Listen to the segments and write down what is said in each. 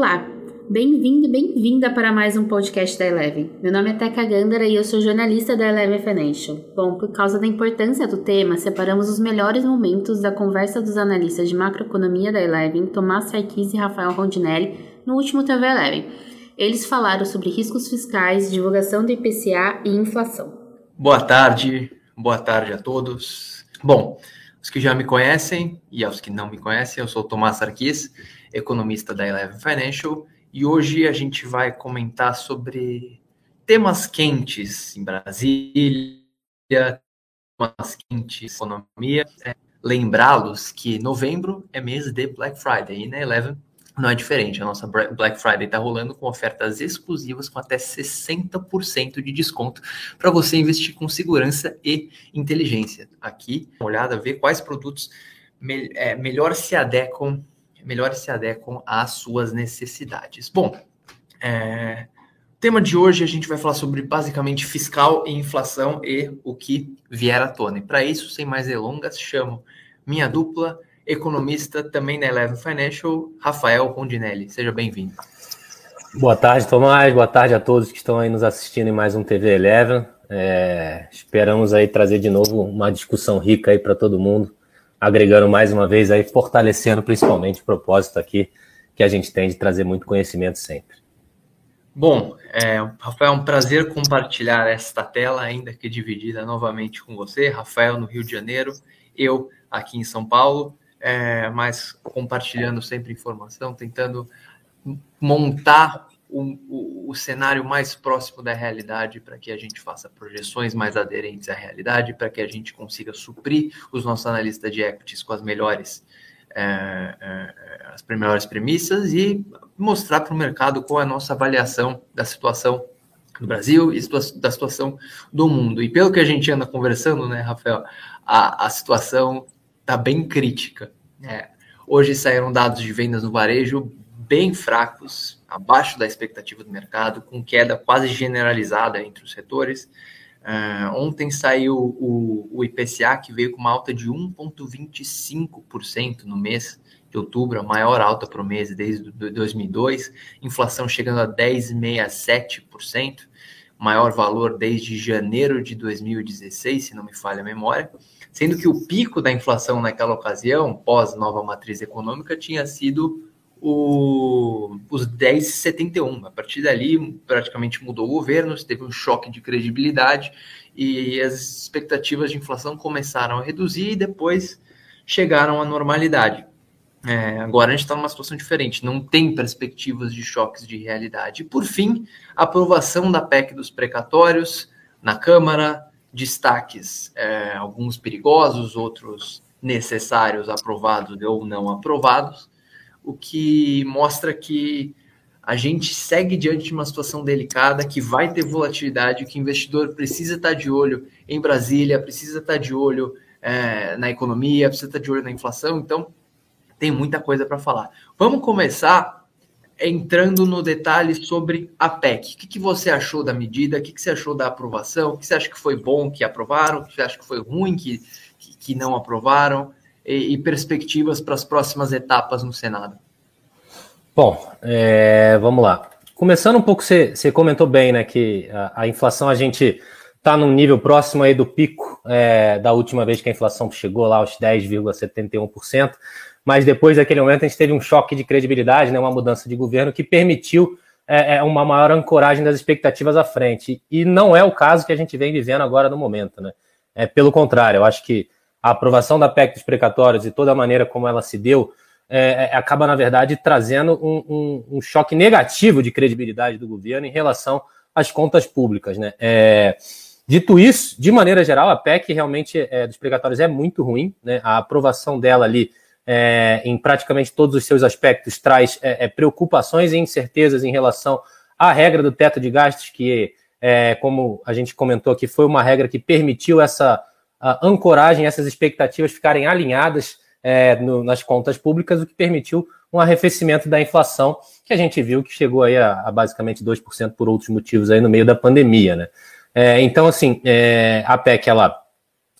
Olá, bem-vindo bem-vinda para mais um podcast da Eleven. Meu nome é Teca Gandara e eu sou jornalista da Eleven Financial. Bom, por causa da importância do tema, separamos os melhores momentos da conversa dos analistas de macroeconomia da Eleven, Tomás Sarkis e Rafael Rondinelli, no último TV Eleven. Eles falaram sobre riscos fiscais, divulgação do IPCA e inflação. Boa tarde, boa tarde a todos. Bom, os que já me conhecem e aos que não me conhecem, eu sou Tomás Sarkis economista da Eleven Financial, e hoje a gente vai comentar sobre temas quentes em Brasília, temas quentes economia. É, Lembrá-los que novembro é mês de Black Friday e na Eleven não é diferente. A nossa Black Friday está rolando com ofertas exclusivas com até 60% de desconto para você investir com segurança e inteligência. Aqui, uma olhada, ver quais produtos me é, melhor se adequam melhor se adequam às suas necessidades. Bom, é, tema de hoje a gente vai falar sobre basicamente fiscal e inflação e o que vier à tona. E para isso, sem mais delongas, chamo minha dupla, economista também na Eleven Financial, Rafael Rondinelli. Seja bem-vindo. Boa tarde, Tomás. Boa tarde a todos que estão aí nos assistindo em mais um TV Eleven. É, esperamos aí trazer de novo uma discussão rica aí para todo mundo agregando mais uma vez aí, fortalecendo principalmente o propósito aqui que a gente tem de trazer muito conhecimento sempre. Bom, é, Rafael, é um prazer compartilhar esta tela, ainda que dividida novamente com você, Rafael no Rio de Janeiro, eu aqui em São Paulo, é, mas compartilhando sempre informação, tentando montar o, o, o, cenário mais próximo da realidade para que a gente faça projeções mais aderentes à realidade, para que a gente consiga suprir os nossos analistas de equities com as melhores, é, é, as melhores premissas e mostrar para o mercado qual é a nossa avaliação da situação do Brasil e da situação do mundo. E pelo que a gente anda conversando, né, Rafael, a, a situação está bem crítica. É, hoje saíram dados de vendas no varejo bem fracos, abaixo da expectativa do mercado, com queda quase generalizada entre os setores. Uh, ontem saiu o, o, IPCA, que veio com uma alta de 1,25% no mês de outubro, a maior alta para o mês desde 2002, inflação chegando a 10,67%, maior valor desde janeiro de 2016, se não me falha a memória, sendo que o pico da inflação naquela ocasião, pós nova matriz econômica, tinha sido o, os 10,71. A partir dali, praticamente mudou o governo, teve um choque de credibilidade e as expectativas de inflação começaram a reduzir e depois chegaram à normalidade. É, agora a gente está numa situação diferente, não tem perspectivas de choques de realidade. E, por fim, aprovação da PEC dos precatórios na Câmara, destaques, é, alguns perigosos, outros necessários, aprovados ou não aprovados o que mostra que a gente segue diante de uma situação delicada, que vai ter volatilidade, que o investidor precisa estar de olho em Brasília, precisa estar de olho é, na economia, precisa estar de olho na inflação, então tem muita coisa para falar. Vamos começar entrando no detalhe sobre a PEC. O que, que você achou da medida? O que, que, você achou da aprovação? O que você acha que foi bom que aprovaram? O que você acha que foi ruim que, que, que não aprovaram? E, e perspectivas para as próximas etapas no Senado? Bom, é, vamos lá. Começando um pouco, você, comentou bem, né, que a, a inflação a gente está num nível próximo aí do pico é, da última vez que a inflação chegou lá aos 10,71%, mas depois daquele momento a gente teve um choque de credibilidade, né, uma mudança de governo que permitiu é, é uma maior ancoragem das expectativas à frente. E não é o caso que a gente vem vivendo agora no momento, né? É, pelo contrário, eu acho que a aprovação da PEC dos precatórios e toda a maneira como ela se deu é, é, acaba, na verdade, trazendo um, um, um, choque negativo de credibilidade do governo em relação às contas públicas. Né? É, dito isso, de maneira geral, a PEC realmente é, dos precatórios é muito ruim. Né? A aprovação dela ali, é, em praticamente todos os seus aspectos, traz é, preocupações e incertezas em relação à regra do teto de gastos, que, como a gente comentou aqui, foi uma regra que permitiu essa a ancoragem, essas expectativas ficarem alinhadas é, no, nas contas públicas, o que permitiu um arrefecimento da inflação, que a gente viu que chegou aí a, a basicamente 2% por outros motivos aí no meio da pandemia, né? É, então, assim, é, a PEC, ela,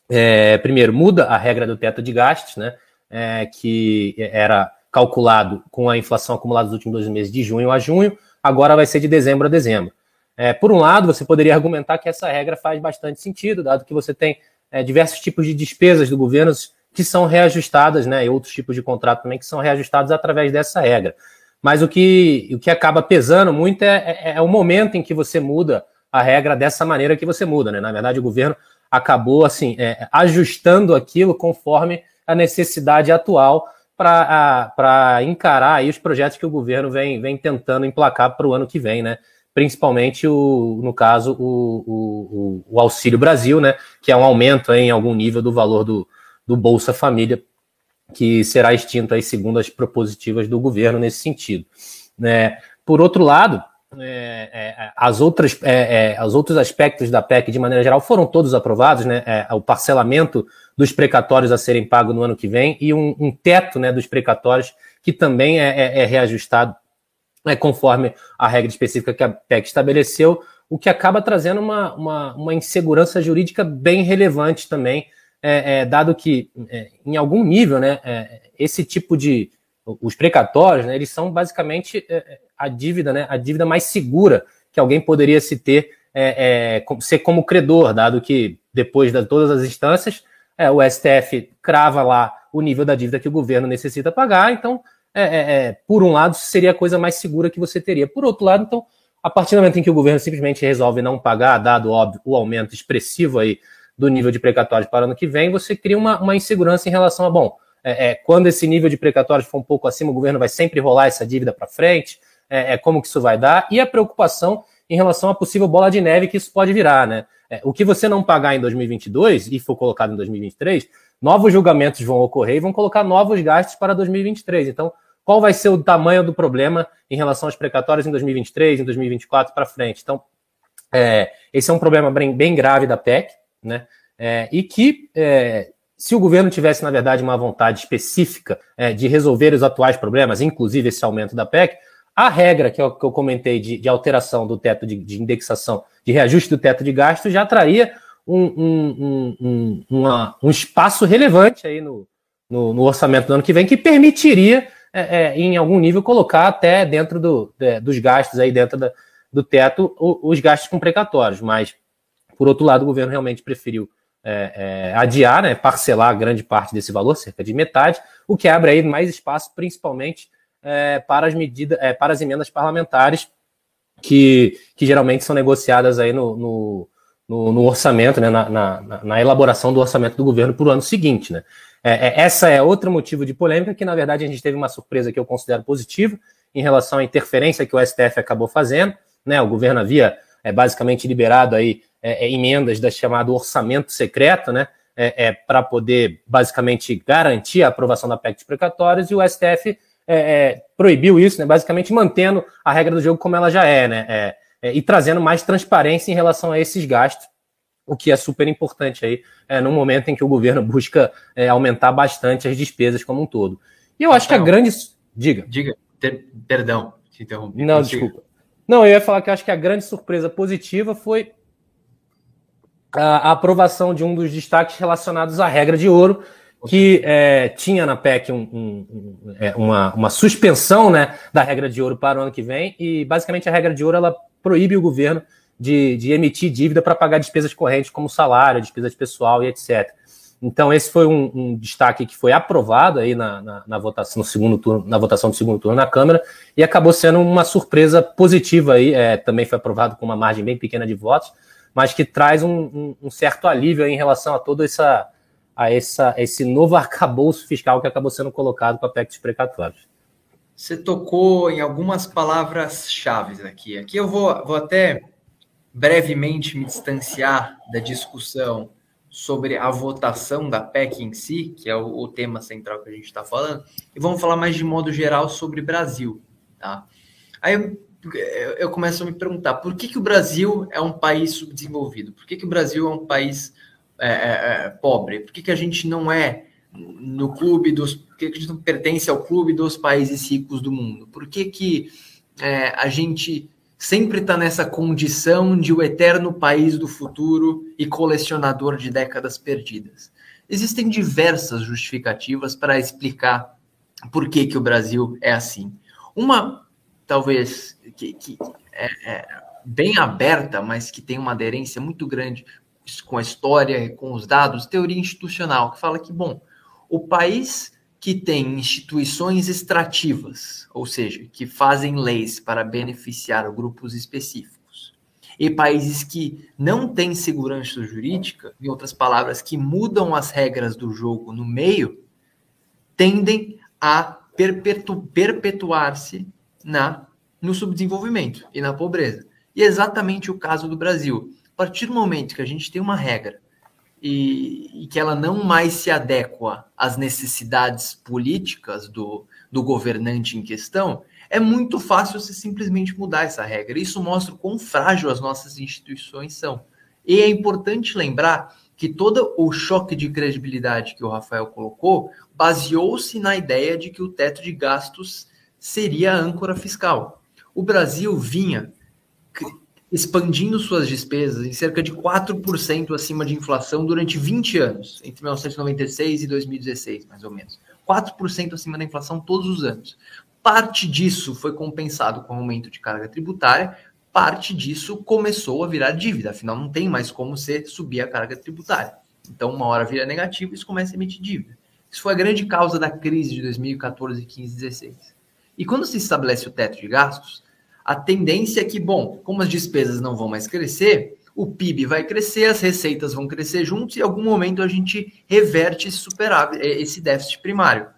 é, primeiro, muda a regra do teto de gastos, né? É, que era calculado com a inflação acumulada dos últimos dois meses de junho a junho, agora vai ser de dezembro a dezembro. É, por um lado, você poderia argumentar que essa regra faz bastante sentido, dado que você tem é, diversos tipos de despesas do governo que são reajustadas, né, e outros tipos de contrato também que são reajustados através dessa regra. Mas o que, o que acaba pesando muito é, é, é o momento em que você muda a regra dessa maneira que você muda, né? Na verdade, o governo acabou assim é, ajustando aquilo conforme a necessidade atual para encarar aí os projetos que o governo vem, vem tentando emplacar para o ano que vem, né? Principalmente, o, no caso, o, o, o, Auxílio Brasil, né? Que é um aumento em algum nível do valor do, do Bolsa Família, que será extinto aí, segundo as propositivas do governo nesse sentido. Né? Por outro lado, é, é, as outras, é, é, os outros aspectos da PEC, de maneira geral, foram todos aprovados, né? É, o parcelamento dos precatórios a serem pagos no ano que vem e um, um teto né, dos precatórios que também é, é reajustado né, conforme a regra específica que a PEC estabeleceu, o que acaba trazendo uma, uma, uma insegurança jurídica bem relevante também, dado que, em algum nível, né, esse tipo de. Os precatórios, né, eles são basicamente a dívida, né, a dívida mais segura que alguém poderia se ter, é, é, ser como credor, dado que depois de todas as instâncias, é, o STF crava lá o nível da dívida que o governo necessita pagar, então, é, é, é, por um lado, seria a coisa mais segura que você teria. Por outro lado, então, a partir do momento em que o governo simplesmente resolve não pagar, dado óbvio, o aumento expressivo aí do nível de precatórios para o ano que vem, você cria uma, uma insegurança em relação a, bom, é, é, quando esse nível de precatórios for um pouco acima, o governo vai sempre rolar essa dívida para frente, é, é, como que isso vai dar, e a preocupação em relação à possível bola de neve que isso pode virar, né? É, o que você não pagar em 2022 e for colocado em 2023, novos julgamentos vão ocorrer e vão colocar novos gastos para 2023. Então, qual vai ser o tamanho do problema em relação aos precatórios em 2023, em 2024 para frente? Então, é, esse é um problema bem, bem grave da PEC, né? É, e que é, se o governo tivesse, na verdade, uma vontade específica é, de resolver os atuais problemas, inclusive esse aumento da PEC, a regra que eu, que eu comentei de, de, alteração do teto de, de, indexação, de reajuste do teto de gasto, já traria um, um, um, uma, um espaço relevante aí no, no, no, orçamento do ano que vem, que permitiria, é, é, em algum nível, colocar até dentro do, de, dos gastos, aí dentro da, do teto, os gastos com precatórios. Mas, por outro lado, o governo realmente preferiu é, é, adiar, né, parcelar grande parte desse valor, cerca de metade, o que abre aí mais espaço, principalmente é, para as medidas, é, para as emendas parlamentares que, que geralmente são negociadas aí no, no, no, no orçamento, né, na, na, na, elaboração do orçamento do governo para o ano seguinte. Né. É, é, essa é outro motivo de polêmica, que na verdade a gente teve uma surpresa que eu considero positiva em relação à interferência que o STF acabou fazendo. Né, o governo havia é, basicamente liberado aí é, é, emendas da chamado orçamento secreto, né, é, é para poder basicamente garantir a aprovação da PEC de precatórios, e o STF é, proibiu isso, né, basicamente mantendo a regra do jogo como ela já é, né, e trazendo mais transparência em relação a esses gastos, o que é super importante aí, é, no momento em que o governo busca é, aumentar bastante as despesas como um todo. E eu acho que a grande. Diga. Diga, ter, perdão, te interrompi. Não, desculpa. Não, eu ia falar que eu acho que a grande surpresa positiva foi a, a aprovação de um dos destaques relacionados à regra de ouro, que é, tinha na PEC um, um, um, é, uma, uma suspensão né, da regra de ouro para o ano que vem, e basicamente a regra de ouro ela proíbe o governo de, de emitir dívida para pagar despesas correntes como salário, despesas pessoal e etc. Então, esse foi um, um destaque que foi aprovado aí na, na, na, votação no segundo turno, na votação do segundo turno na Câmara, e acabou sendo uma surpresa positiva aí, é, também foi aprovado com uma margem bem pequena de votos, mas que traz um, um certo alívio em relação a toda essa a essa, esse novo arcabouço fiscal que acabou sendo colocado com a PEC dos precatórios. Você tocou em algumas palavras-chave aqui. Aqui eu vou, vou até brevemente me distanciar da discussão sobre a votação da PEC em si, que é o, o tema central que a gente está falando, e vamos falar mais de modo geral sobre Brasil. Tá? Aí eu, eu começo a me perguntar por que, que o Brasil é um país subdesenvolvido? Por que, que o Brasil é um país é, é, é, pobre? Por que, que a gente não é no clube dos. Por que, que a gente não pertence ao clube dos países ricos do mundo? Por que, que é, a gente sempre está nessa condição de o eterno país do futuro e colecionador de décadas perdidas? Existem diversas justificativas para explicar por que, que o Brasil é assim. Uma, talvez, que, que é, é bem aberta, mas que tem uma aderência muito grande com a história, com os dados, teoria institucional, que fala que, bom, o país que tem instituições extrativas, ou seja, que fazem leis para beneficiar grupos específicos, e países que não têm segurança jurídica, em outras palavras, que mudam as regras do jogo no meio, tendem a perpetu perpetuar-se na no subdesenvolvimento e na pobreza. E é exatamente o caso do Brasil. A partir do momento que a gente tem uma regra e, e, que ela não mais se adequa às necessidades políticas do, do governante em questão, é muito fácil você simplesmente mudar essa regra. Isso mostra o quão frágil as nossas instituições são. E é importante lembrar que todo o choque de credibilidade que o Rafael colocou baseou-se na ideia de que o teto de gastos seria a âncora fiscal. O Brasil vinha expandindo suas despesas em cerca de 4% acima de inflação durante 20 anos, entre 1996 e 2016, mais ou menos. 4% acima da inflação todos os anos. Parte disso foi compensado com aumento de carga tributária, parte disso começou a virar dívida, afinal não tem mais como você subir a carga tributária. Então, uma hora vira negativo e isso começa a emitir dívida. Isso foi a grande causa da crise de 2014, 15, 16. E quando se estabelece o teto de gastos, a tendência é que, bom, como as despesas não vão mais crescer, o PIB vai crescer, as receitas vão crescer juntos e em algum momento a gente reverte esse superávit, eh, esse déficit primário.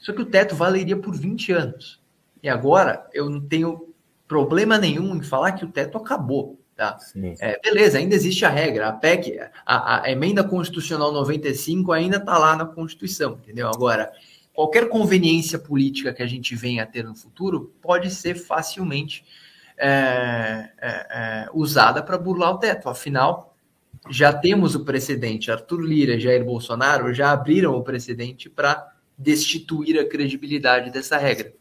Só que o teto valeria por 20 anos. E agora eu não tenho problema nenhum em falar que o teto acabou. Tá? É, beleza, ainda existe a regra, a PEC, a, a emenda constitucional 95 ainda está lá na Constituição, entendeu? Agora, qualquer conveniência política que a gente venha a ter no futuro pode ser facilmente é, é, é, usada para burlar o teto. Afinal, já temos o precedente. Arthur Lira e Jair Bolsonaro já abriram o precedente para destituir a credibilidade dessa regra.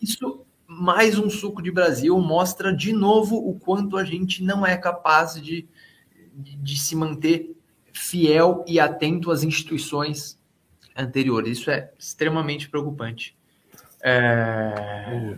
Isso, mais um suco de Brasil, mostra de novo o quanto a gente não é capaz de, de, de se manter fiel e atento às instituições anteriores. Isso é extremamente preocupante. É...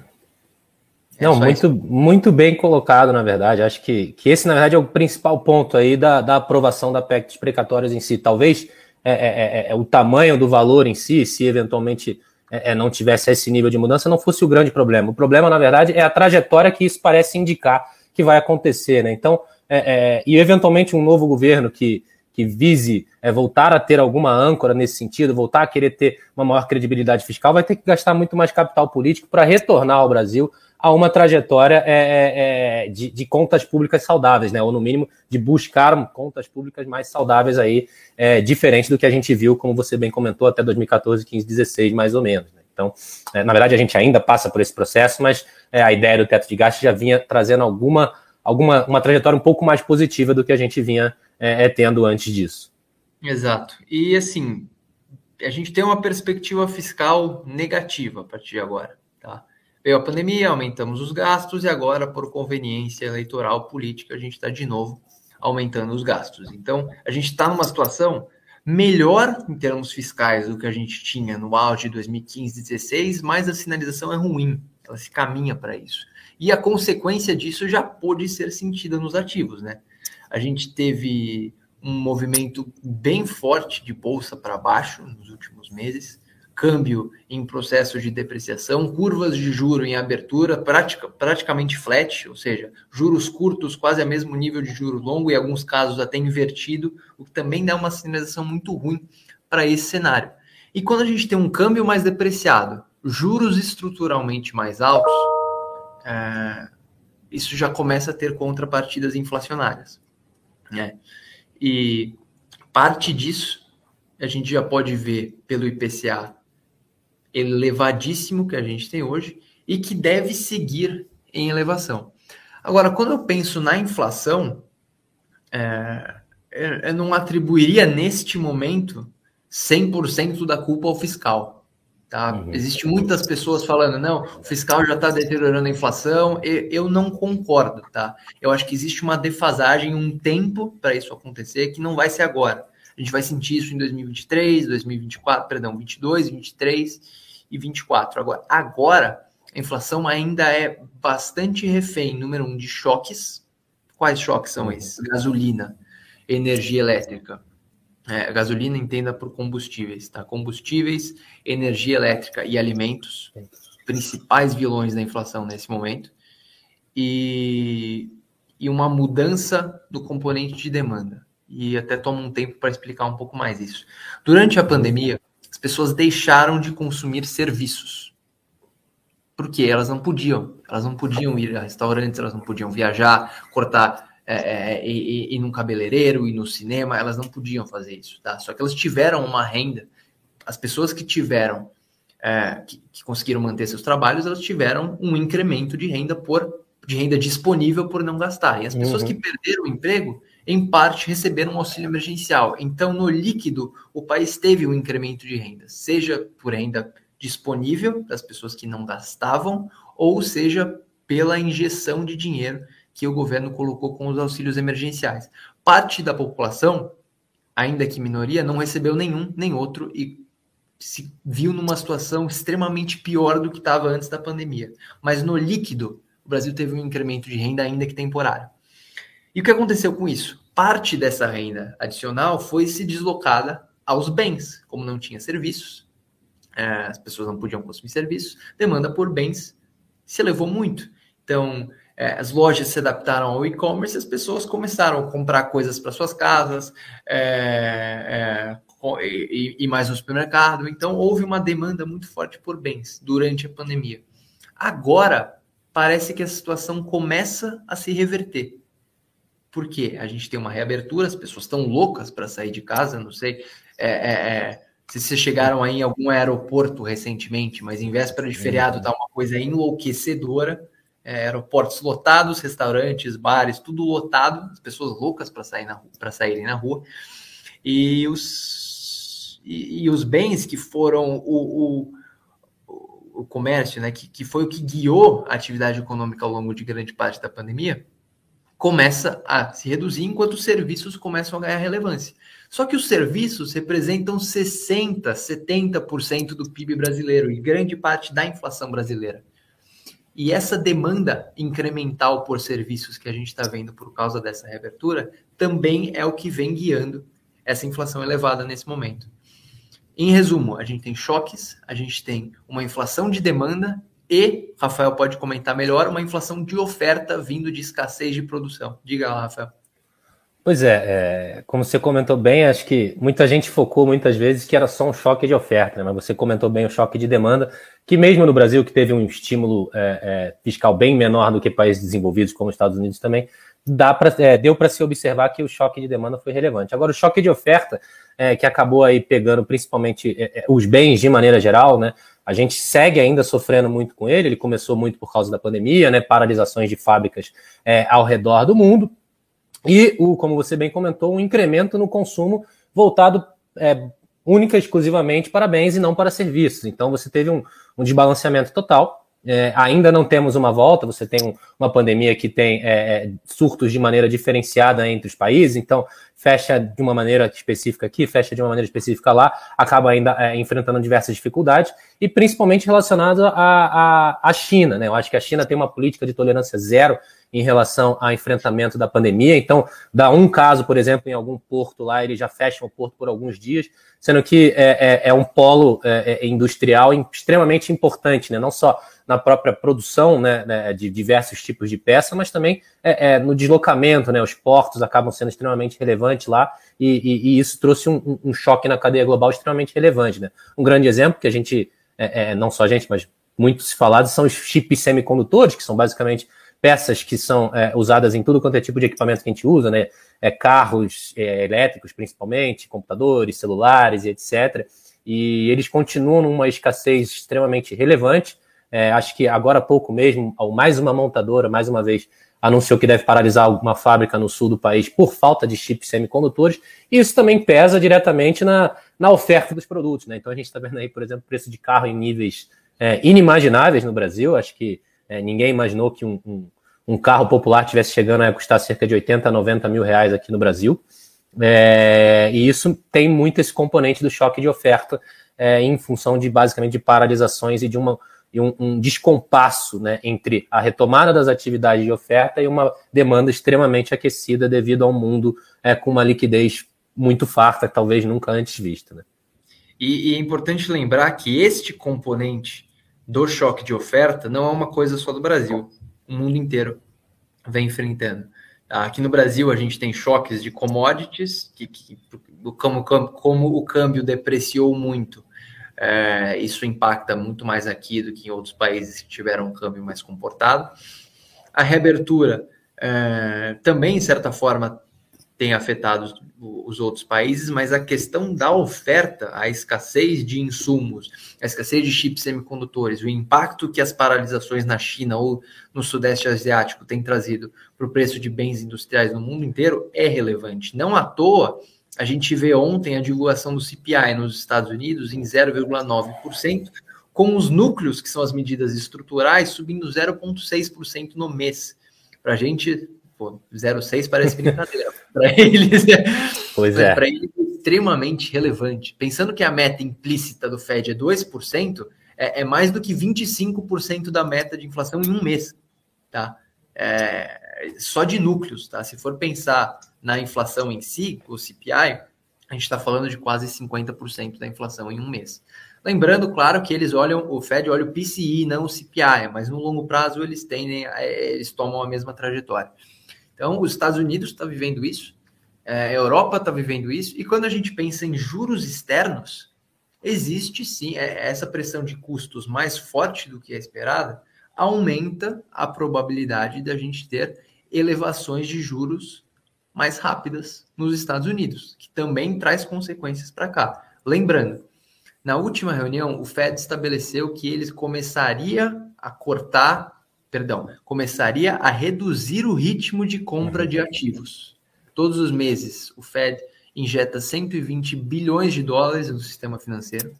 É Não, muito, muito bem colocado, na verdade. Acho que, que esse, na verdade, é o principal ponto aí da, da aprovação da PEC dos precatórios em si. Talvez é, é, é, é o tamanho do valor em si, se eventualmente é, não tivesse esse nível de mudança, não fosse o grande problema. O problema, na verdade, é a trajetória que isso parece indicar que vai acontecer. Né? Então, e eventualmente um novo governo que, que vise é, voltar a ter alguma âncora nesse sentido, voltar a querer ter uma maior credibilidade fiscal, vai ter que gastar muito mais capital político para retornar ao Brasil a uma trajetória é, é, é, de, de, contas públicas saudáveis, né? Ou no mínimo de buscar contas públicas mais saudáveis aí, é, diferente do que a gente viu, como você bem comentou, até 2014, 15, 16, mais ou menos. Né? Então, é, na verdade, a gente ainda passa por esse processo, mas é, a ideia do teto de gastos já vinha trazendo alguma, alguma uma trajetória um pouco mais positiva do que a gente vinha tendo antes disso. Exato. E assim, a gente tem uma perspectiva fiscal negativa a partir de agora. Tá? Veio a pandemia, aumentamos os gastos e agora, por conveniência eleitoral política, a gente está de novo aumentando os gastos. Então, a gente está numa situação melhor em termos fiscais do que a gente tinha no auge de 2015, 2016, mas a sinalização é ruim, ela se caminha para isso. E a consequência disso já pôde ser sentida nos ativos, né? A gente teve um movimento bem forte de bolsa para baixo nos últimos meses, câmbio em processo de depreciação, curvas de juro em abertura pratica, praticamente flat, ou seja, juros curtos quase a mesmo nível de juro longo e em alguns casos até invertido, o que também dá uma sinalização muito ruim para esse cenário. E quando a gente tem um câmbio mais depreciado, juros estruturalmente mais altos, é, isso já começa a ter contrapartidas inflacionárias. Né? E parte disso a gente já pode ver pelo IPCA elevadíssimo que a gente tem hoje e que deve seguir em elevação. Agora, quando eu penso na inflação, é, eu não atribuiria neste momento 100% da culpa ao fiscal. Tá? Uhum. Existem muitas pessoas falando, não, o fiscal já está deteriorando a inflação. Eu, eu não concordo, tá? Eu acho que existe uma defasagem, um tempo para isso acontecer, que não vai ser agora. A gente vai sentir isso em 2023, 2024, perdão, 22, 23 e 24. Agora, agora a inflação ainda é bastante refém, número um, de choques. Quais choques são esses? Gasolina, energia elétrica. É, gasolina entenda por combustíveis, tá? Combustíveis, energia elétrica e alimentos, principais vilões da inflação nesse momento. E, e uma mudança do componente de demanda. E até toma um tempo para explicar um pouco mais isso. Durante a pandemia, as pessoas deixaram de consumir serviços porque elas não podiam, elas não podiam ir a restaurantes, elas não podiam viajar, cortar é, é, ir, ir num cabeleireiro, ir no cinema, elas não podiam fazer isso, tá? Só que elas tiveram uma renda, as pessoas que tiveram, é, que, que, conseguiram manter seus trabalhos, elas tiveram um incremento de renda por de renda disponível por não gastar. E as pessoas uhum. que perderam o emprego, em parte, receberam um auxílio emergencial. Então, no líquido, o país teve um incremento de renda, seja por renda disponível das pessoas que não gastavam, ou seja, pela injeção de dinheiro que o governo colocou com os auxílios emergenciais. Parte da população, ainda que minoria, não recebeu nenhum nem outro e se viu numa situação extremamente pior do que estava antes da pandemia. Mas no líquido, o Brasil teve um incremento de renda, ainda que temporário. E o que aconteceu com isso? Parte dessa renda adicional foi se deslocada aos bens, como não tinha serviços, é, as pessoas não podiam consumir serviços, demanda por bens se elevou muito. Então, é, as lojas se adaptaram ao e-commerce, as pessoas começaram a comprar coisas para suas casas é, é, e, e, mais no supermercado. Então, houve uma demanda muito forte por bens durante a pandemia. Agora, parece que a situação começa a se reverter. Por quê? A gente tem uma reabertura, as pessoas estão loucas para sair de casa, não sei. É, é, é se vocês chegaram aí em algum aeroporto recentemente, mas em véspera de feriado tá uma coisa enlouquecedora. É, aeroportos lotados, restaurantes, bares, tudo lotado, as pessoas loucas para sair na para saírem na rua. E os e, e, os bens que foram o, o, o comércio, né, que, que foi o que guiou a atividade econômica ao longo de grande parte da pandemia, começa a se reduzir enquanto os serviços começam a ganhar relevância. Só que os serviços representam 60%, 70% do PIB brasileiro e grande parte da inflação brasileira. E essa demanda incremental por serviços que a gente está vendo por causa dessa reabertura também é o que vem guiando essa inflação elevada nesse momento. Em resumo, a gente tem choques, a gente tem uma inflação de demanda e, Rafael pode comentar melhor, uma inflação de oferta vindo de escassez de produção. Diga lá, Rafael. Pois é, é, como você comentou bem, acho que muita gente focou muitas vezes que era só um choque de oferta, né? mas você comentou bem o choque de demanda, que mesmo no Brasil, que teve um estímulo é, é, fiscal bem menor do que países desenvolvidos, como os Estados Unidos também, dá pra, é, deu para se observar que o choque de demanda foi relevante. Agora, o choque de oferta, é, que acabou aí pegando principalmente é, os bens de maneira geral, né? A gente segue ainda sofrendo muito com ele. Ele começou muito por causa da pandemia, né? Paralisações de fábricas ao redor do mundo. E, o, como você bem comentou, um incremento no consumo voltado é, única e exclusivamente para bens e não para serviços. Então, você teve um, um desbalanceamento total. É, ainda não temos uma volta, você tem um, uma pandemia que tem é, é, surtos de maneira diferenciada entre os países, então fecha de uma maneira específica aqui, fecha de uma maneira específica lá, acaba ainda é, enfrentando diversas dificuldades, e principalmente relacionado à, China. Né? Eu acho que a China tem uma política de tolerância zero em relação ao enfrentamento da pandemia. Então, dá um caso, por exemplo, em algum porto lá, ele já fecha o porto por alguns dias, sendo que é, é, é um polo é, é industrial extremamente importante, né? não só na própria produção né, né, de diversos tipos de peça, mas também é, é, no deslocamento, né? Os portos acabam sendo extremamente relevantes lá, e, e, e isso trouxe um, um, choque na cadeia global extremamente relevante. Né? Um grande exemplo que a gente, não só a gente, mas muito se falado, são os chips semicondutores, que são basicamente peças que são é, usadas em tudo quanto é tipo de equipamento que a gente usa, né? É, carros é, elétricos, principalmente, computadores, celulares e etc. E eles continuam numa escassez extremamente relevante. É, acho que agora há pouco mesmo, mais uma montadora, mais uma vez, anunciou que deve paralisar alguma fábrica no sul do país por falta de chips semicondutores. E isso também pesa diretamente na, na oferta dos produtos. Né? Então a gente está vendo aí, por exemplo, preço de carro em níveis é, inimagináveis no Brasil. Acho que é, ninguém imaginou que um, um, um, carro popular tivesse chegando a custar cerca de 80, 90 mil reais aqui no Brasil. É, e isso tem muito esse componente do choque de oferta é, em função de basicamente de paralisações e de uma, e um, um, descompasso né, entre a retomada das atividades de oferta e uma demanda extremamente aquecida devido ao mundo é, com uma liquidez muito farta, talvez nunca antes vista. Né? E, e, é importante lembrar que este componente do choque de oferta não é uma coisa só do Brasil, o mundo inteiro vem enfrentando. Aqui no Brasil a gente tem choques de commodities, que, que como, como o câmbio depreciou muito, é, isso impacta muito mais aqui do que em outros países que tiveram um câmbio mais comportado. A reabertura é, também, de certa forma, tem afetado os outros países, mas a questão da oferta, a escassez de insumos, a escassez de chips semicondutores, o impacto que as paralisações na China ou no Sudeste Asiático têm trazido para o preço de bens industriais no mundo inteiro é relevante. Não à toa, a gente vê ontem a divulgação do CPI nos Estados Unidos em 0,9%, com os núcleos, que são as medidas estruturais, subindo 0,6% no mês. Para a gente, 0,6 parece brincadeira. Para eles, é, pois é. Para eles é extremamente relevante. Pensando que a meta implícita do Fed é 2%, é, é mais do que 25% da meta de inflação em um mês. Tá? É, só de núcleos. Tá? Se for pensar na inflação em si, o CPI, a gente está falando de quase 50% da inflação em um mês. Lembrando, claro, que eles olham, o Fed olha o PCI, não o CPI, mas no longo prazo eles tendem, eles tomam a mesma trajetória. Então, os Estados Unidos está vivendo isso, é, a Europa está vivendo isso, e quando a gente pensa em juros externos, existe sim é, essa pressão de custos mais forte do que a esperada, aumenta a probabilidade da gente ter elevações de juros mais rápidas nos Estados Unidos, que também traz consequências para cá. Lembrando, na última reunião, o Fed estabeleceu que eles começaria a cortar, perdão, começaria a reduzir o ritmo de compra de ativos. Todos os meses, o Fed injeta 120 bilhões de dólares no sistema financeiro.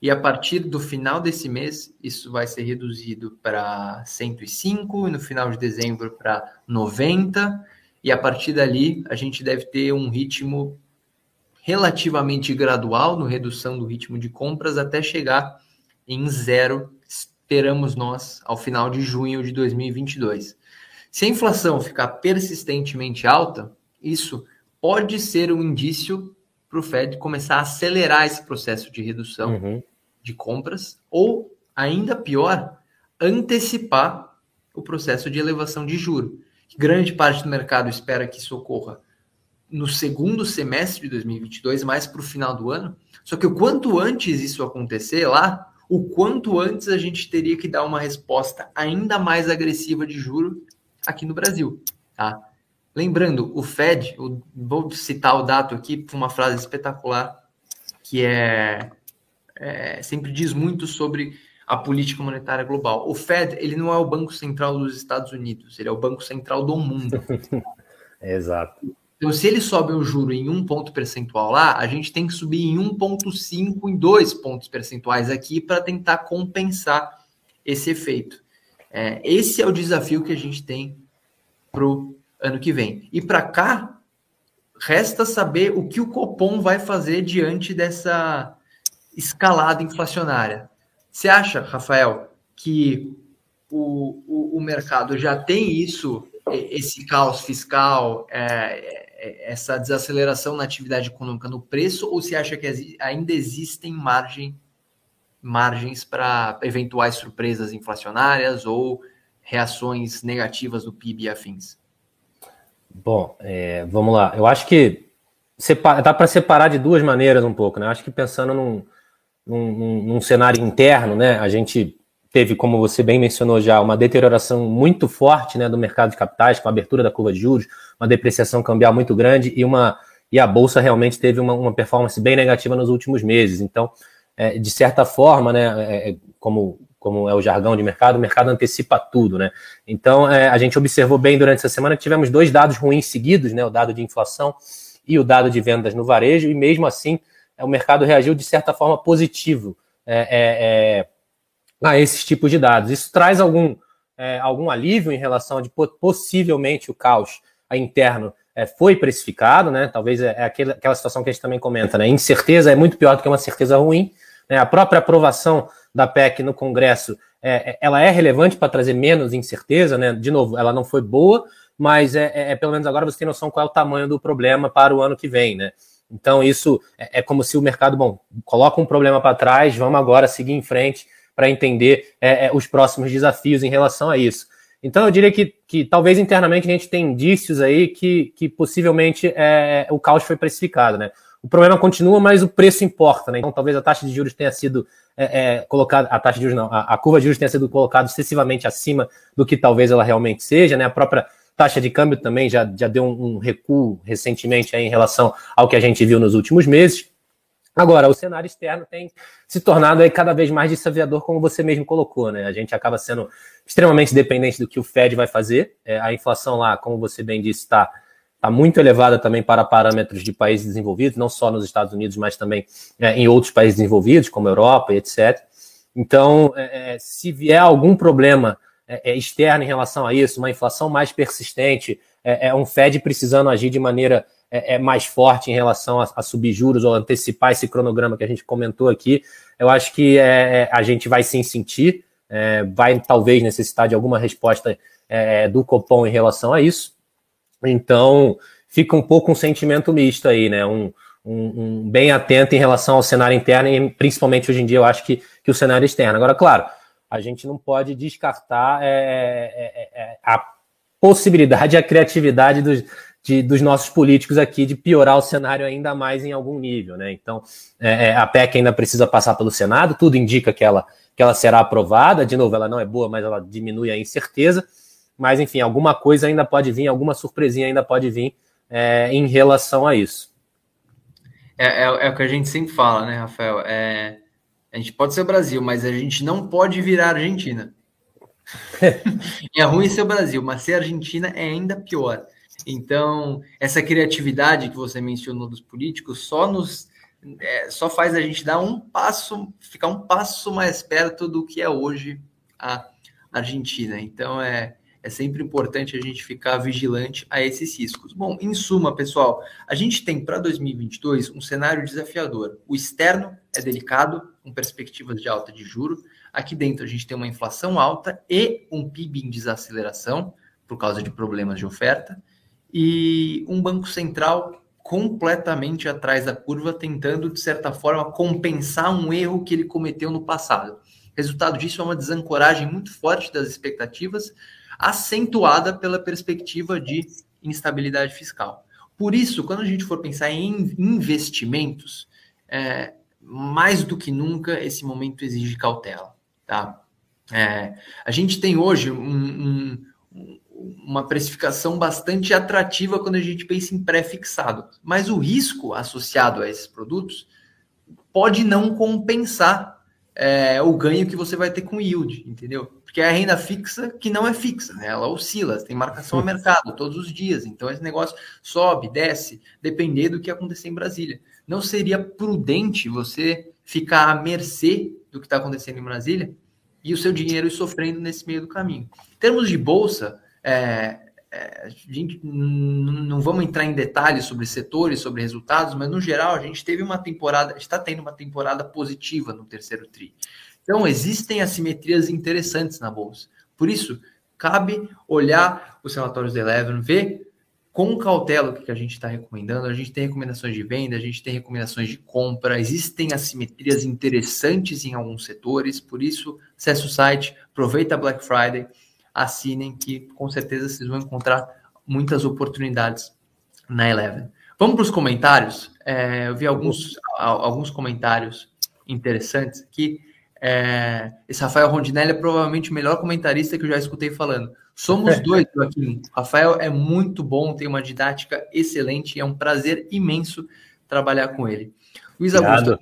E a partir do final desse mês, isso vai ser reduzido para 105 e no final de dezembro para 90 e a partir dali a gente deve ter um ritmo relativamente gradual no redução do ritmo de compras até chegar em zero, esperamos nós, ao final de junho de 2022. Se a inflação ficar persistentemente alta, isso pode ser um indício para o Fed começar a acelerar esse processo de redução uhum. de compras, ou, ainda pior, antecipar o processo de elevação de juro grande parte do mercado espera que isso ocorra no segundo semestre de 2022, mais para o final do ano. Só que o quanto antes isso acontecer lá, o quanto antes a gente teria que dar uma resposta ainda mais agressiva de juro aqui no Brasil, tá? Lembrando, o Fed, eu vou citar o dado aqui uma frase espetacular que é, é sempre diz muito sobre a política monetária global. O Fed, ele não é o Banco Central dos Estados Unidos, ele é o Banco Central do mundo. Exato. Então, se ele sobe o juro em um ponto percentual lá, a gente tem que subir em 1,5 em dois pontos percentuais aqui para tentar compensar esse efeito. É, esse é o desafio que a gente tem para o ano que vem. E para cá, resta saber o que o Copom vai fazer diante dessa escalada inflacionária. Você acha, Rafael, que o, o, o mercado já tem isso, esse caos fiscal, é, é, essa desaceleração na atividade econômica no preço, ou você acha que ainda existem margem, margens para eventuais surpresas inflacionárias ou reações negativas do PIB e afins? Bom, é, vamos lá. Eu acho que dá para separar de duas maneiras um pouco, né? Acho que pensando num, num, num, cenário interno, né? A gente teve, como você bem mencionou já, uma deterioração muito forte né, do mercado de capitais, com a abertura da curva de juros, uma depreciação cambial muito grande e uma e a bolsa realmente teve uma, uma performance bem negativa nos últimos meses. Então, é, de certa forma, né, é, é como como é o jargão de mercado, o mercado antecipa tudo, né? Então, é, a gente observou bem durante essa semana que tivemos dois dados ruins seguidos, né? O dado de inflação e o dado de vendas no varejo, e mesmo assim é, o mercado reagiu de certa forma positivo é, é, a esses tipos de dados. Isso traz algum, algum alívio em relação de possivelmente o caos interno é, foi precificado, né? Talvez é, é aquela, aquela situação que a gente também comenta, né? Incerteza é muito pior do que uma certeza ruim. Né? A própria aprovação da PEC no Congresso, é, é ela é relevante para trazer menos incerteza, né? De novo, ela não foi boa, mas é, é, é, pelo menos agora você tem noção qual é o tamanho do problema para o ano que vem, né? Então isso é, é como se o mercado, bom, coloca um problema para trás, vamos agora seguir em frente para entender os próximos desafios em relação a isso. Então, eu diria que, que talvez internamente a gente tem indícios aí que, que possivelmente é, o caos foi precificado, né? O problema continua, mas o preço importa, né? Então, talvez a taxa de juros tenha sido é, é, colocada, a taxa de juros não, a, a, curva de juros tenha sido colocada excessivamente acima do que talvez ela realmente seja, né? A própria taxa de câmbio também já, já deu um, um recuo recentemente em relação ao que a gente viu nos últimos meses. Agora, o cenário externo tem se tornado aí cada vez mais desafiador, como você mesmo colocou, né? A gente acaba sendo extremamente dependente do que o Fed vai fazer. É, a inflação lá, como você bem disse, está tá muito elevada também para parâmetros de países desenvolvidos, não só nos Estados Unidos, mas também é, em outros países desenvolvidos, como Europa e etc. Então, é, é, se vier algum problema é, é, externo em relação a isso, uma inflação mais persistente, é, um Fed precisando agir de maneira é, é mais forte em relação a, a, subir juros ou antecipar esse cronograma que a gente comentou aqui, eu acho que é, é a gente vai sim sentir, é, vai talvez necessitar de alguma resposta é, do Copom em relação a isso. Então, fica um pouco um sentimento misto aí, né? Um, um, um, bem atento em relação ao cenário interno e principalmente hoje em dia eu acho que, que o cenário externo. Agora, claro, a gente não pode descartar é, é, é, a possibilidade, a criatividade dos, de, dos nossos políticos aqui de piorar o cenário ainda mais em algum nível, né? Então, é, é, a PEC ainda precisa passar pelo Senado, tudo indica que ela, que ela será aprovada. De novo, ela não é boa, mas ela diminui a incerteza. Mas, enfim, alguma coisa ainda pode vir, alguma surpresinha ainda pode vir é, em relação a isso. É, é, é, o que a gente sempre fala, né, Rafael? É, a gente pode ser o Brasil, mas a gente não pode virar Argentina. é ruim ser o Brasil, mas ser Argentina é ainda pior. Então, essa criatividade que você mencionou dos políticos só nos é, só faz a gente dar um passo, ficar um passo mais perto do que é hoje a Argentina. Então, é, é sempre importante a gente ficar vigilante a esses riscos. Bom, em suma, pessoal, a gente tem para 2022 um cenário desafiador. O externo é delicado, com perspectivas de alta de juro. Aqui dentro a gente tem uma inflação alta e um PIB em desaceleração por causa de problemas de oferta e um banco central completamente atrás da curva, tentando, de certa forma, compensar um erro que ele cometeu no passado. Resultado disso é uma desancoragem muito forte das expectativas, acentuada pela perspectiva de instabilidade fiscal. Por isso, quando a gente for pensar em investimentos, é, mais do que nunca, esse momento exige cautela. Tá? É, a gente tem hoje um, um, uma precificação bastante atrativa quando a gente pensa em pré-fixado. Mas o risco associado a esses produtos pode não compensar é, o ganho que você vai ter com yield, entendeu? Porque é a renda fixa que não é fixa, né? ela oscila, tem marcação a mercado todos os dias. Então esse negócio sobe, desce, depender do que acontecer em Brasília. Não seria prudente você ficar à mercê do que está acontecendo em Brasília e o seu dinheiro ir sofrendo nesse meio do caminho. Em termos de bolsa, é, é, a gente não vamos entrar em detalhes sobre setores, sobre resultados, mas no geral a gente teve uma temporada, está tendo uma temporada positiva no terceiro tri. Então existem assimetrias interessantes na bolsa. Por isso, cabe olhar os relatórios da Eleven, ver com cautela o que a gente está recomendando. A gente tem recomendações de venda, a gente tem recomendações de compra, existem assimetrias interessantes em alguns setores, por isso, acesse o site, aproveita a Black Friday assinem que com certeza vocês vão encontrar muitas oportunidades na Eleven. Vamos para os comentários. É, eu vi alguns, alguns comentários interessantes aqui. É, esse Rafael Rondinelli é provavelmente o melhor comentarista que eu já escutei falando. Somos dois, Joaquim. Rafael é muito bom, tem uma didática excelente e é um prazer imenso trabalhar com ele. Luiz Augusto,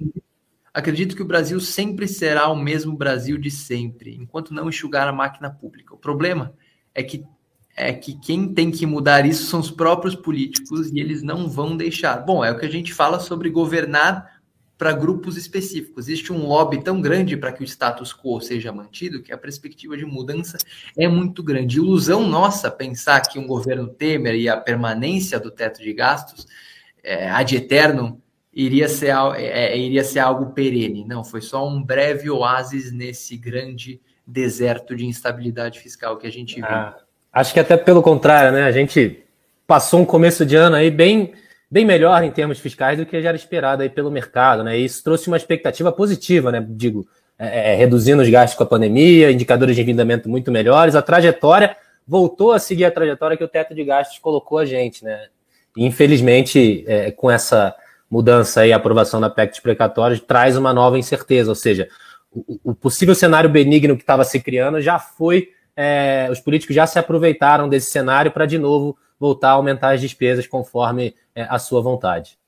Acredito que o Brasil sempre será o mesmo Brasil de sempre, enquanto não enxugar a máquina pública. O problema é que é que quem tem que mudar isso são os próprios políticos e eles não vão deixar. Bom, é o que a gente fala sobre governar para grupos específicos. Existe um lobby tão grande para que o status quo seja mantido que a perspectiva de mudança é muito grande. Ilusão nossa pensar que um governo Temer e a permanência do teto de gastos é, ad eterno iria ser, é, é, iria ser algo perene. Não, foi só um breve oásis nesse grande deserto de instabilidade fiscal que a gente viu. Ah, acho que até pelo contrário, né? A gente passou um começo de ano aí bem bem melhor em termos fiscais do que já era esperado aí pelo mercado, né? E isso trouxe uma expectativa positiva, né? Digo, é, é, reduzindo os gastos com a pandemia, indicadores de endividamento muito melhores, a trajetória voltou a seguir a trajetória que o teto de gastos colocou a gente, né? Infelizmente, é, com essa mudança e aprovação da PEC de precatórios, traz uma nova incerteza, ou seja, o, o possível cenário benigno que estava se criando já foi, é, os políticos já se aproveitaram desse cenário para, de novo, voltar a aumentar as despesas conforme é, a sua vontade.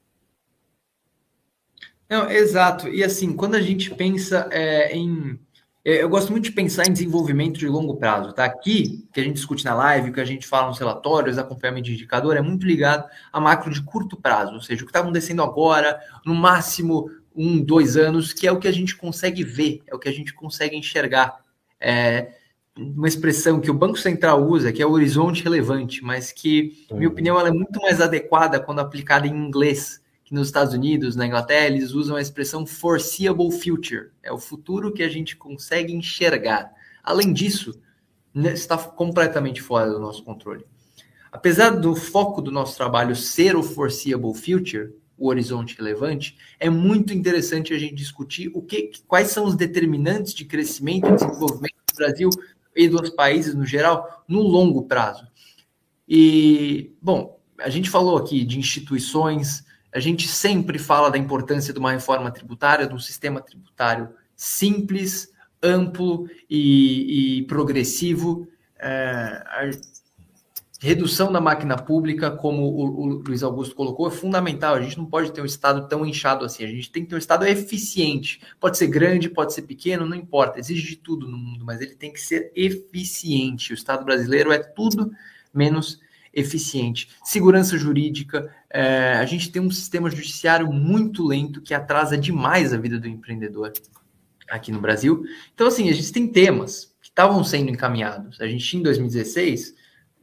Não, exato. E assim, quando a gente pensa é, em. É, eu gosto muito de pensar em desenvolvimento de longo prazo, tá? Aqui, que a gente discute na live, que a gente fala nos relatórios, acompanhamento de indicador, é muito ligado a macro de curto prazo, ou seja, o que está acontecendo agora, no máximo um, dois anos, que é o que a gente consegue ver, é o que a gente consegue enxergar. É, uma expressão que o Banco Central usa, que é o horizonte relevante, mas que, na minha uhum. opinião, ela é muito mais adequada quando aplicada em inglês, que nos Estados Unidos, na Inglaterra, eles usam a expressão foreseeable future, é o futuro que a gente consegue enxergar. Além disso, né, está completamente fora do nosso controle. Apesar do foco do nosso trabalho ser o foreseeable future, o horizonte relevante, é muito interessante a gente discutir o que, quais são os determinantes de crescimento e desenvolvimento do Brasil e dos países no geral no longo prazo. E, bom, a gente falou aqui de instituições, a gente sempre fala da importância de uma reforma tributária, de um sistema tributário simples, amplo e, e progressivo. É, redução da máquina pública, como o, o, Luiz Augusto colocou, é fundamental. A gente não pode ter um Estado tão inchado assim. A gente tem que ter um Estado eficiente. Pode ser grande, pode ser pequeno, não importa. Exige de tudo no mundo, mas ele tem que ser eficiente. O Estado brasileiro é tudo menos eficiente. Segurança jurídica. É, a gente tem um sistema judiciário muito lento que atrasa demais a vida do empreendedor aqui no Brasil. Então, assim, a gente tem temas que estavam sendo encaminhados. A gente tinha em 2016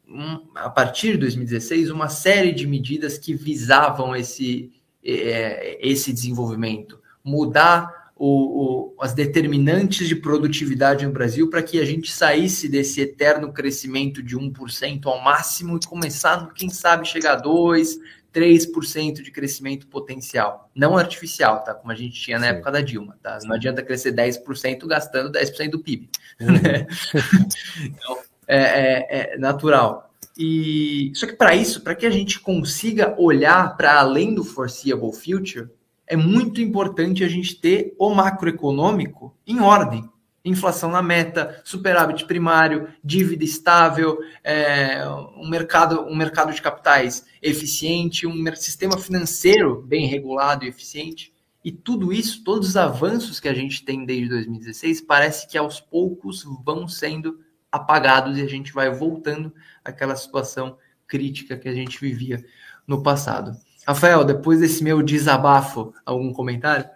um, a partir de 2016, uma série de medidas que visavam esse, é, esse desenvolvimento, mudar o, o, as determinantes de produtividade no Brasil para que a gente saísse desse eterno crescimento de 1% ao máximo e começar, quem sabe, chegar a 2%, 3% de crescimento potencial. Não artificial, tá? Como a gente tinha na Sim. época da Dilma, tá? Não adianta crescer 10% gastando 10% do PIB. Uhum. então, é, é, é natural. E só que para isso, para que a gente consiga olhar para além do foreseeable future, é muito importante a gente ter o macroeconômico em ordem. Inflação na meta, superávit primário, dívida estável, é, um, mercado, um mercado de capitais eficiente, um sistema financeiro bem regulado e eficiente. E tudo isso, todos os avanços que a gente tem desde 2016, parece que aos poucos vão sendo apagados e a gente vai voltando àquela situação crítica que a gente vivia no passado. Rafael, depois desse meu desabafo, algum comentário?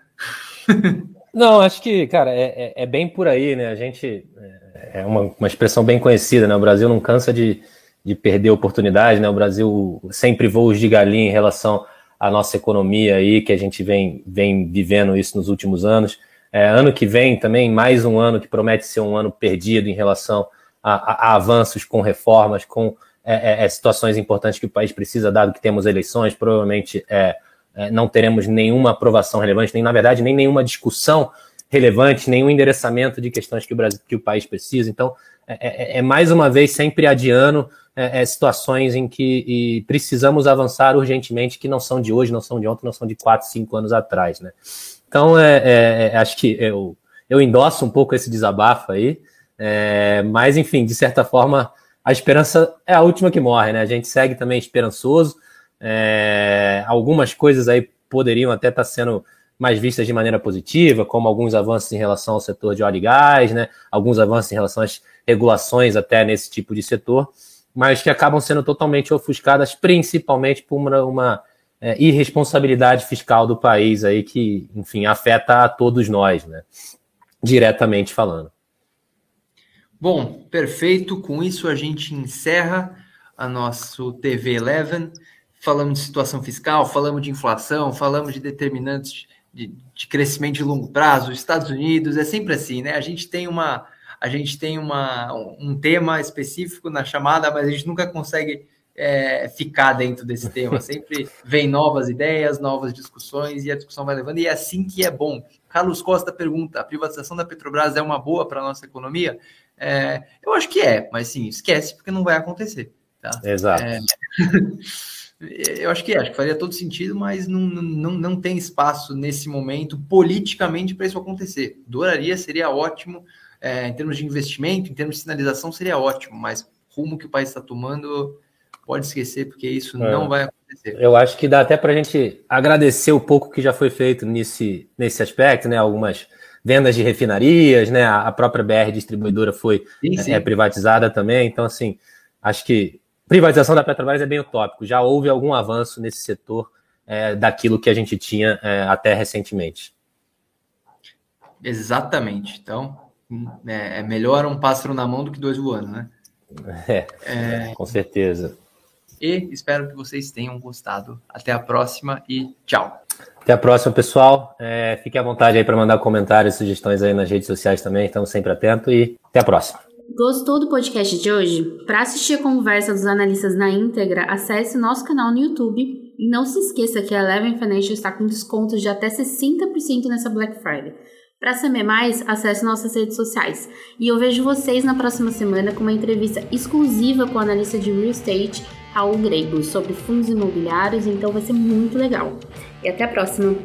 Não, acho que, cara, é, é, é, bem por aí, né? A gente é, é uma, uma expressão bem conhecida, né? O Brasil não cansa de, de perder oportunidade, né? O Brasil sempre voos de galinha em relação à nossa economia aí, que a gente vem, vem vivendo isso nos últimos anos. É, ano que vem também, mais um ano que promete ser um ano perdido em relação a, a avanços com reformas, com é, é, é, situações importantes que o país precisa, dado que temos eleições, provavelmente é, não teremos nenhuma aprovação relevante, nem, na verdade, nem nenhuma discussão relevante, nenhum endereçamento de questões que o, Brasil, que o país precisa. Então, é, é mais uma vez sempre adiando situações em que precisamos avançar urgentemente, que não são de hoje, não são de ontem, não são de quatro, cinco anos atrás. Né? Então, acho que eu, eu endosso um pouco esse desabafo aí. É, mas, enfim, de certa forma, a esperança é a última que morre, né? A gente segue também esperançoso. É, algumas coisas aí poderiam até estar sendo mais vistas de maneira positiva, como alguns avanços em relação ao setor de óleo e gás, né? Alguns avanços em relação às regulações até nesse tipo de setor, mas que acabam sendo totalmente ofuscadas, principalmente por uma, uma é, irresponsabilidade fiscal do país aí que, enfim, afeta a todos nós, né? Diretamente falando. Bom, perfeito. Com isso a gente encerra a nosso TV Eleven. Falamos de situação fiscal, falamos de inflação, falamos de determinantes de, de crescimento de longo prazo, Estados Unidos, é sempre assim, né? A gente tem uma a gente tem uma, um tema específico na chamada, mas a gente nunca consegue é, ficar dentro desse tema. Sempre vem novas ideias, novas discussões e a discussão vai levando, e é assim que é bom. Carlos Costa pergunta: a privatização da Petrobras é uma boa para a nossa economia? É, eu acho que é, mas sim, esquece porque não vai acontecer. Tá? Exato. É, eu acho que é, acho que faria todo sentido, mas não, não, não tem espaço nesse momento politicamente para isso acontecer. Doraria, seria ótimo, é, em termos de investimento, em termos de sinalização, seria ótimo, mas rumo que o país está tomando, pode esquecer, porque isso é. não vai acontecer. Eu acho que dá até para a gente agradecer o pouco que já foi feito nesse, nesse aspecto, né? Algumas vendas de refinarias, né? A própria BR distribuidora foi sim, sim. É, privatizada também, então assim, acho que privatização da Petrobras é bem utópico. Já houve algum avanço nesse setor é, daquilo que a gente tinha é, até recentemente. Exatamente. Então, é, é, melhor um pássaro na mão do que dois voando, né? É, é, com certeza. E espero que vocês tenham gostado. Até a próxima e tchau. Até a próxima, pessoal. É, fique à vontade aí para mandar comentários, sugestões aí nas redes sociais também. Estamos sempre atentos e até a próxima. Gostou do podcast de hoje? Para assistir a conversa dos analistas na íntegra, acesse nosso canal no YouTube e não se esqueça que a Eleven Financial está com descontos de até 60% nessa Black Friday. Para saber mais, acesse nossas redes sociais. E eu vejo vocês na próxima semana com uma entrevista exclusiva com o analista de real estate, Raul Grego, sobre fundos imobiliários, então vai ser muito legal. E até a próxima!